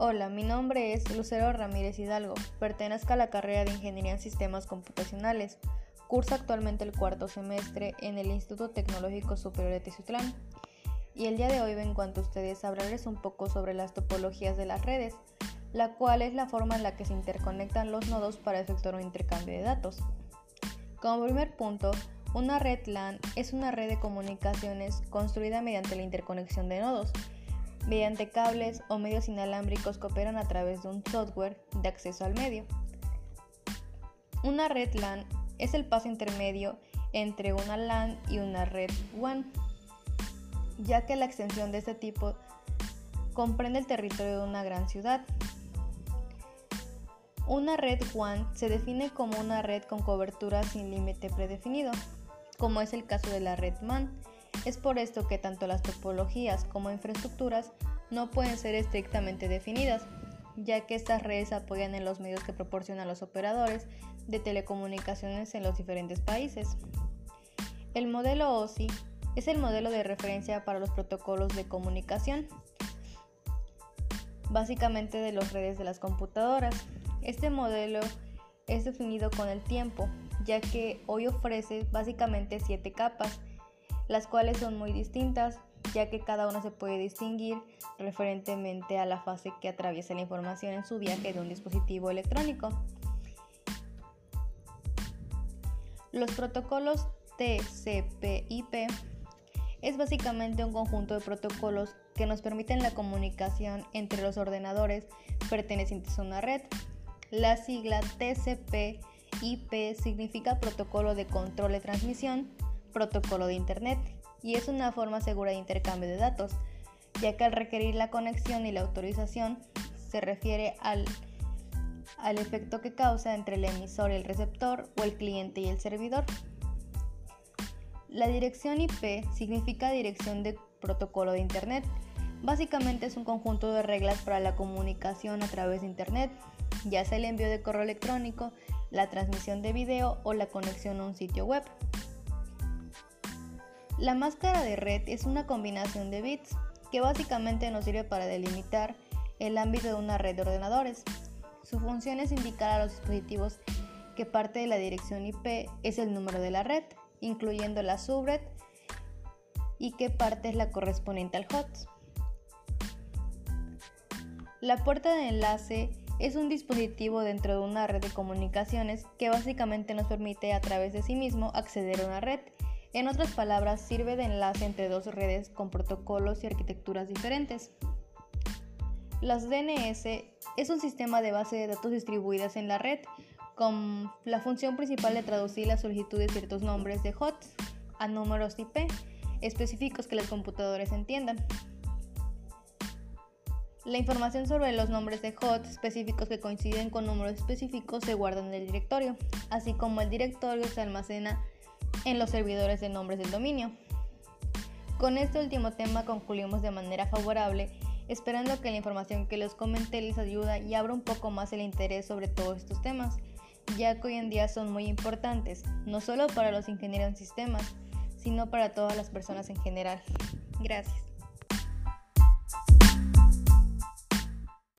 Hola, mi nombre es Lucero Ramírez Hidalgo. Pertenezco a la carrera de Ingeniería en Sistemas Computacionales. Curso actualmente el cuarto semestre en el Instituto Tecnológico Superior de Tizutlán. Y el día de hoy vengo ante ustedes a hablarles un poco sobre las topologías de las redes, la cual es la forma en la que se interconectan los nodos para efectuar un intercambio de datos. Como primer punto, una red LAN es una red de comunicaciones construida mediante la interconexión de nodos mediante cables o medios inalámbricos que operan a través de un software de acceso al medio. Una red LAN es el paso intermedio entre una LAN y una red WAN, ya que la extensión de este tipo comprende el territorio de una gran ciudad. Una red WAN se define como una red con cobertura sin límite predefinido, como es el caso de la red MAN, es por esto que tanto las topologías como infraestructuras no pueden ser estrictamente definidas, ya que estas redes apoyan en los medios que proporcionan los operadores de telecomunicaciones en los diferentes países. El modelo OSI es el modelo de referencia para los protocolos de comunicación, básicamente de las redes de las computadoras. Este modelo es definido con el tiempo, ya que hoy ofrece básicamente siete capas las cuales son muy distintas, ya que cada una se puede distinguir referentemente a la fase que atraviesa la información en su viaje de un dispositivo electrónico. Los protocolos TCP/IP es básicamente un conjunto de protocolos que nos permiten la comunicación entre los ordenadores pertenecientes a una red. La sigla TCP/IP significa protocolo de control de transmisión protocolo de Internet y es una forma segura de intercambio de datos, ya que al requerir la conexión y la autorización se refiere al, al efecto que causa entre el emisor y el receptor o el cliente y el servidor. La dirección IP significa dirección de protocolo de Internet. Básicamente es un conjunto de reglas para la comunicación a través de Internet, ya sea el envío de correo electrónico, la transmisión de video o la conexión a un sitio web. La máscara de red es una combinación de bits que básicamente nos sirve para delimitar el ámbito de una red de ordenadores. Su función es indicar a los dispositivos que parte de la dirección IP es el número de la red, incluyendo la subred, y qué parte es la correspondiente al host. La puerta de enlace es un dispositivo dentro de una red de comunicaciones que básicamente nos permite a través de sí mismo acceder a una red en otras palabras, sirve de enlace entre dos redes con protocolos y arquitecturas diferentes. Las DNS es un sistema de base de datos distribuidas en la red con la función principal de traducir la solicitud de ciertos nombres de hosts a números IP específicos que los computadores entiendan. La información sobre los nombres de hosts específicos que coinciden con números específicos se guarda en el directorio, así como el directorio se almacena en los servidores de nombres del dominio. Con este último tema concluimos de manera favorable, esperando que la información que les comenté les ayude y abra un poco más el interés sobre todos estos temas, ya que hoy en día son muy importantes, no solo para los ingenieros en sistemas, sino para todas las personas en general. Gracias.